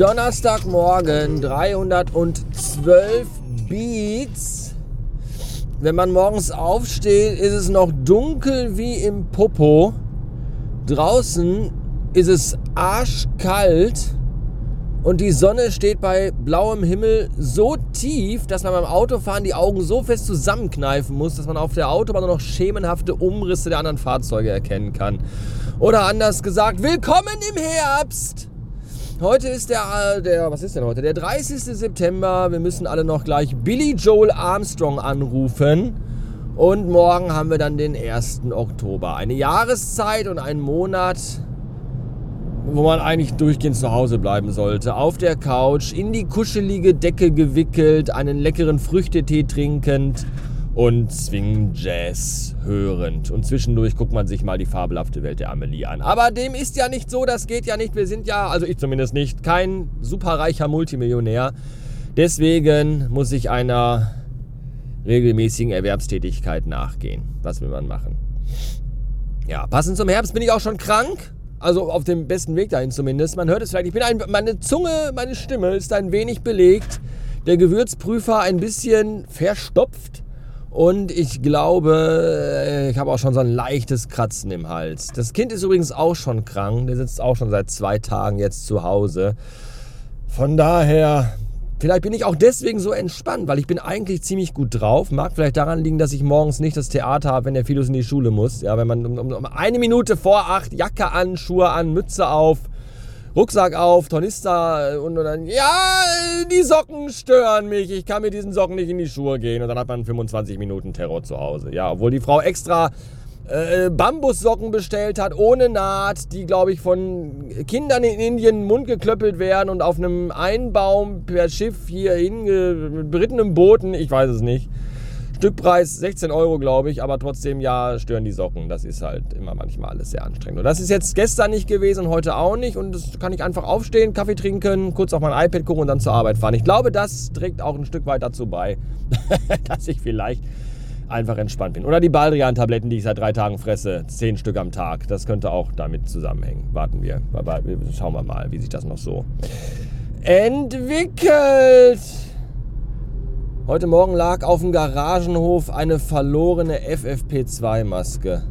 Donnerstagmorgen 312 Beats. Wenn man morgens aufsteht, ist es noch dunkel wie im Popo. Draußen ist es arschkalt und die Sonne steht bei blauem Himmel so tief, dass man beim Autofahren die Augen so fest zusammenkneifen muss, dass man auf der Autobahn nur noch schemenhafte Umrisse der anderen Fahrzeuge erkennen kann. Oder anders gesagt, willkommen im Herbst! Heute ist der, äh, der, was ist denn heute? Der 30. September. Wir müssen alle noch gleich Billy Joel Armstrong anrufen. Und morgen haben wir dann den 1. Oktober. Eine Jahreszeit und einen Monat, wo man eigentlich durchgehend zu Hause bleiben sollte. Auf der Couch, in die kuschelige Decke gewickelt, einen leckeren Früchtetee trinkend und Swing Jazz hörend. Und zwischendurch guckt man sich mal die fabelhafte Welt der Amelie an. Aber dem ist ja nicht so, das geht ja nicht. Wir sind ja, also ich zumindest nicht, kein superreicher Multimillionär. Deswegen muss ich einer regelmäßigen Erwerbstätigkeit nachgehen. Was will man machen? Ja, passend zum Herbst bin ich auch schon krank. Also auf dem besten Weg dahin zumindest. Man hört es vielleicht. Ich bin ein, meine Zunge, meine Stimme ist ein wenig belegt. Der Gewürzprüfer ein bisschen verstopft. Und ich glaube, ich habe auch schon so ein leichtes Kratzen im Hals. Das Kind ist übrigens auch schon krank. Der sitzt auch schon seit zwei Tagen jetzt zu Hause. Von daher, vielleicht bin ich auch deswegen so entspannt, weil ich bin eigentlich ziemlich gut drauf. Mag vielleicht daran liegen, dass ich morgens nicht das Theater habe, wenn der Philus in die Schule muss. Ja, wenn man um, um eine Minute vor acht Jacke an, Schuhe an, Mütze auf, Rucksack auf, Tornister und, und dann, ja, die Socken stören mich. Ich kann mit diesen Socken nicht in die Schuhe gehen. Und dann hat man 25 Minuten Terror zu Hause. Ja, obwohl die Frau extra äh, Bambussocken bestellt hat, ohne Naht, die, glaube ich, von Kindern in Indien in Mund geklöppelt werden und auf einem Einbaum per Schiff hier hinge mit berittenem Booten, ich weiß es nicht, Stückpreis 16 Euro, glaube ich, aber trotzdem ja stören die Socken. Das ist halt immer manchmal alles sehr anstrengend. Und das ist jetzt gestern nicht gewesen heute auch nicht. Und das kann ich einfach aufstehen, Kaffee trinken, kurz auf mein iPad gucken und dann zur Arbeit fahren. Ich glaube, das trägt auch ein Stück weit dazu bei, dass ich vielleicht einfach entspannt bin. Oder die Baldrian-Tabletten, die ich seit drei Tagen fresse, zehn Stück am Tag. Das könnte auch damit zusammenhängen. Warten wir. Schauen wir mal, wie sich das noch so entwickelt. Heute Morgen lag auf dem Garagenhof eine verlorene FFP2-Maske.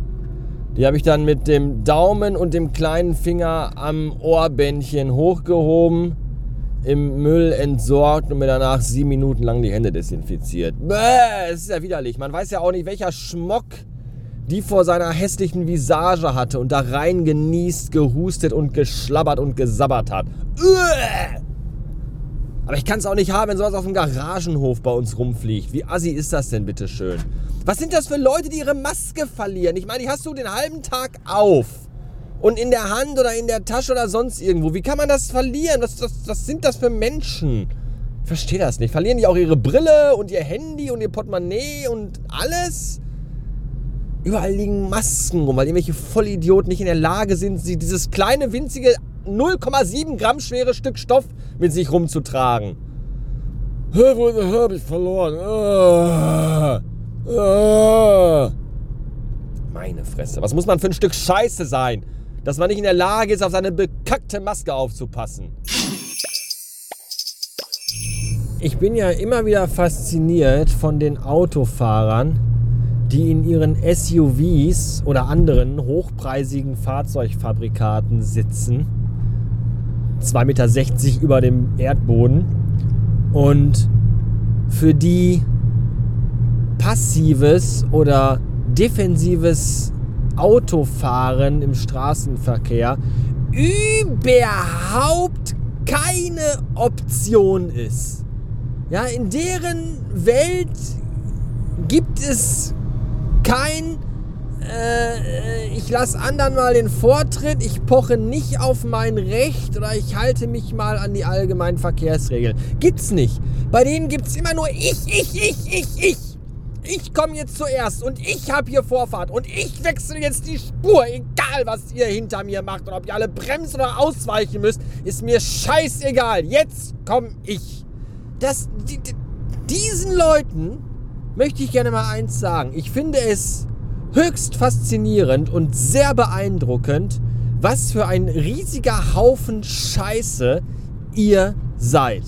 Die habe ich dann mit dem Daumen und dem kleinen Finger am Ohrbändchen hochgehoben, im Müll entsorgt und mir danach sieben Minuten lang die Hände desinfiziert. Bäh, es ist ja widerlich. Man weiß ja auch nicht, welcher Schmock die vor seiner hässlichen Visage hatte und da rein genießt, gehustet und geschlabbert und gesabbert hat. Uäh! Aber ich kann es auch nicht haben, wenn sowas auf dem Garagenhof bei uns rumfliegt. Wie assi ist das denn bitte schön? Was sind das für Leute, die ihre Maske verlieren? Ich meine, die hast du den halben Tag auf. Und in der Hand oder in der Tasche oder sonst irgendwo. Wie kann man das verlieren? Was, was, was sind das für Menschen? Ich verstehe das nicht. Verlieren die auch ihre Brille und ihr Handy und ihr Portemonnaie und alles? Überall liegen Masken rum, weil irgendwelche Vollidioten nicht in der Lage sind, dieses kleine, winzige 0,7 Gramm schwere Stück Stoff mit sich rumzutragen. Wo habe ich verloren? Ah, ah. Meine Fresse. Was muss man für ein Stück Scheiße sein, dass man nicht in der Lage ist, auf seine bekackte Maske aufzupassen? Ich bin ja immer wieder fasziniert von den Autofahrern, die in ihren SUVs oder anderen hochpreisigen Fahrzeugfabrikaten sitzen 2,60 Meter über dem Erdboden und für die passives oder defensives Autofahren im Straßenverkehr überhaupt keine Option ist. Ja, in deren Welt gibt es kein äh, ich lasse anderen mal den Vortritt, ich poche nicht auf mein Recht oder ich halte mich mal an die allgemeinen Verkehrsregeln. Gibt's nicht. Bei denen gibt's immer nur ich, ich, ich, ich, ich. Ich komme jetzt zuerst und ich habe hier Vorfahrt und ich wechsle jetzt die Spur, egal was ihr hinter mir macht und ob ihr alle bremsen oder ausweichen müsst, ist mir scheißegal. Jetzt komme ich. Das, die, diesen Leuten möchte ich gerne mal eins sagen. Ich finde es höchst faszinierend und sehr beeindruckend, was für ein riesiger Haufen Scheiße ihr seid.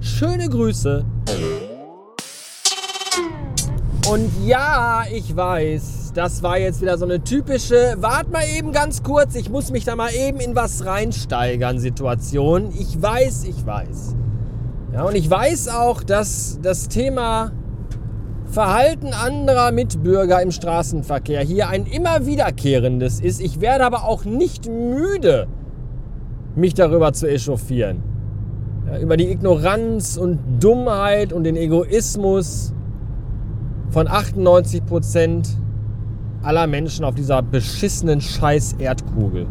Schöne Grüße. Und ja, ich weiß, das war jetzt wieder so eine typische, wart mal eben ganz kurz, ich muss mich da mal eben in was reinsteigern Situation. Ich weiß, ich weiß. Ja, und ich weiß auch, dass das Thema Verhalten anderer Mitbürger im Straßenverkehr hier ein immer wiederkehrendes ist. Ich werde aber auch nicht müde, mich darüber zu echauffieren. Ja, über die Ignoranz und Dummheit und den Egoismus von 98 Prozent aller Menschen auf dieser beschissenen Scheiß Erdkugel.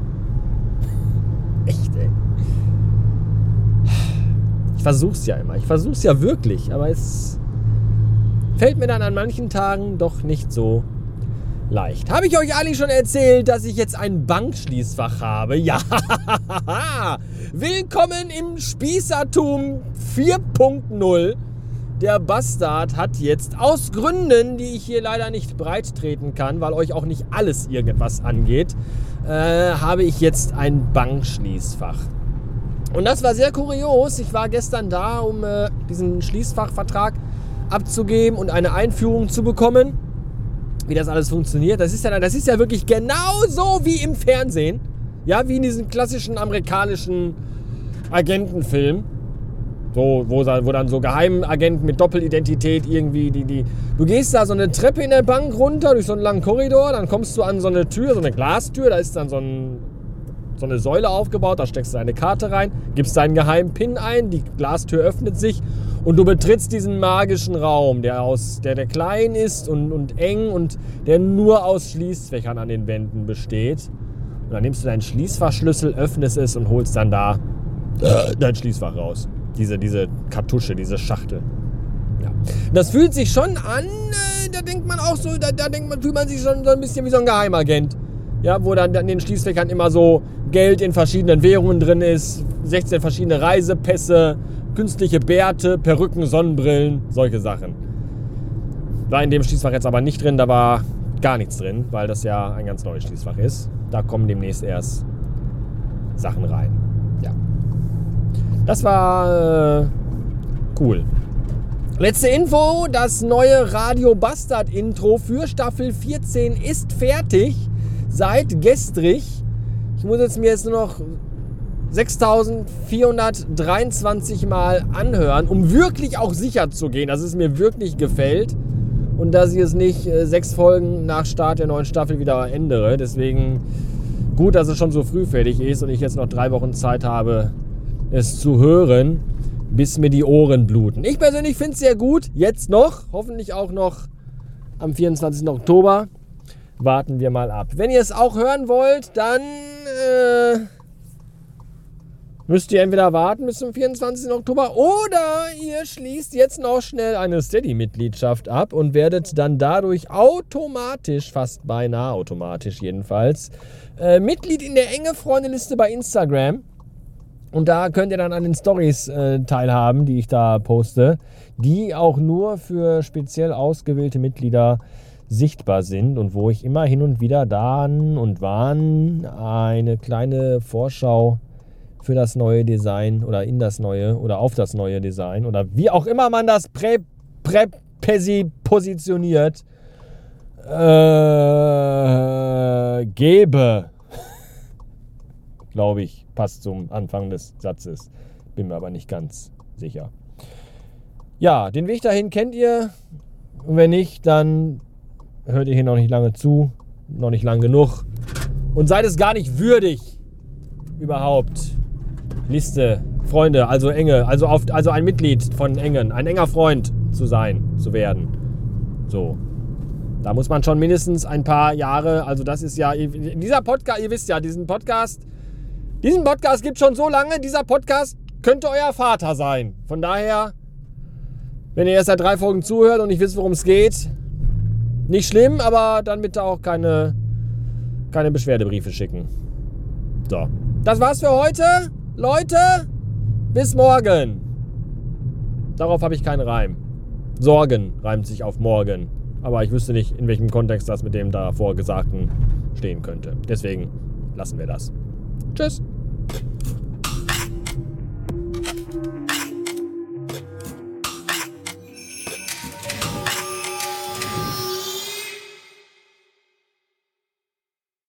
Echt, ey. Ich versuch's ja immer. Ich versuch's ja wirklich, aber es fällt mir dann an manchen Tagen doch nicht so leicht. Habe ich euch eigentlich schon erzählt, dass ich jetzt ein Bankschließfach habe? Ja! Willkommen im Spießertum 4.0. Der Bastard hat jetzt aus Gründen, die ich hier leider nicht breit treten kann, weil euch auch nicht alles irgendwas angeht, äh, habe ich jetzt ein Bankschließfach. Und das war sehr kurios. Ich war gestern da, um äh, diesen Schließfachvertrag abzugeben und eine Einführung zu bekommen, wie das alles funktioniert. Das ist ja, das ist ja wirklich genauso wie im Fernsehen. Ja, wie in diesem klassischen amerikanischen Agentenfilm. So, wo, wo dann so Geheimagenten mit Doppelidentität irgendwie, die, die. Du gehst da so eine Treppe in der Bank runter, durch so einen langen Korridor, dann kommst du an so eine Tür, so eine Glastür, da ist dann so ein so eine Säule aufgebaut, da steckst du deine Karte rein, gibst deinen geheimen PIN ein, die Glastür öffnet sich und du betrittst diesen magischen Raum, der, aus, der, der klein ist und, und eng und der nur aus Schließfächern an den Wänden besteht. Und dann nimmst du deinen Schließfachschlüssel, öffnest es und holst dann da äh, dein Schließfach raus. Diese, diese Kartusche, diese Schachtel. Ja. Das fühlt sich schon an, äh, da denkt man auch so, da, da denkt man, fühlt man sich schon so ein bisschen wie so ein Geheimagent ja, wo dann in den Schließfächern immer so Geld in verschiedenen Währungen drin ist, 16 verschiedene Reisepässe, künstliche Bärte, Perücken, Sonnenbrillen, solche Sachen. War in dem Schließfach jetzt aber nicht drin, da war gar nichts drin, weil das ja ein ganz neues Schließfach ist. Da kommen demnächst erst Sachen rein. Ja. Das war äh, cool. Letzte Info, das neue Radio Bastard Intro für Staffel 14 ist fertig seit gestrig. Ich muss jetzt mir jetzt nur noch 6423 Mal anhören, um wirklich auch sicher zu gehen, dass es mir wirklich gefällt und dass ich es nicht äh, sechs Folgen nach Start der neuen Staffel wieder ändere. Deswegen gut, dass es schon so früh fertig ist und ich jetzt noch drei Wochen Zeit habe, es zu hören, bis mir die Ohren bluten. Ich persönlich finde es sehr gut, jetzt noch, hoffentlich auch noch am 24. Oktober warten wir mal ab. Wenn ihr es auch hören wollt, dann äh, müsst ihr entweder warten bis zum 24. Oktober oder ihr schließt jetzt noch schnell eine Steady-Mitgliedschaft ab und werdet dann dadurch automatisch, fast beinahe automatisch jedenfalls, äh, Mitglied in der enge Freundeliste bei Instagram. Und da könnt ihr dann an den Stories äh, teilhaben, die ich da poste, die auch nur für speziell ausgewählte Mitglieder sichtbar sind und wo ich immer hin und wieder dann und wann eine kleine Vorschau für das neue Design oder in das neue oder auf das neue Design oder wie auch immer man das prä, prä positioniert äh, gebe. Glaube ich, passt zum Anfang des Satzes. Bin mir aber nicht ganz sicher. Ja, den Weg dahin kennt ihr. Und wenn nicht, dann hört ihr hier noch nicht lange zu, noch nicht lang genug und seid es gar nicht würdig, überhaupt Liste, Freunde, also enge, also, auf, also ein Mitglied von Engen, ein enger Freund zu sein, zu werden. So. Da muss man schon mindestens ein paar Jahre, also das ist ja, dieser Podcast, ihr wisst ja, diesen Podcast, diesen Podcast gibt schon so lange, dieser Podcast könnte euer Vater sein. Von daher, wenn ihr erst seit drei Folgen zuhört und nicht wisst, worum es geht, nicht schlimm, aber dann bitte auch keine, keine Beschwerdebriefe schicken. So. Das war's für heute. Leute, bis morgen. Darauf habe ich keinen Reim. Sorgen reimt sich auf morgen. Aber ich wüsste nicht, in welchem Kontext das mit dem davor Gesagten stehen könnte. Deswegen lassen wir das. Tschüss.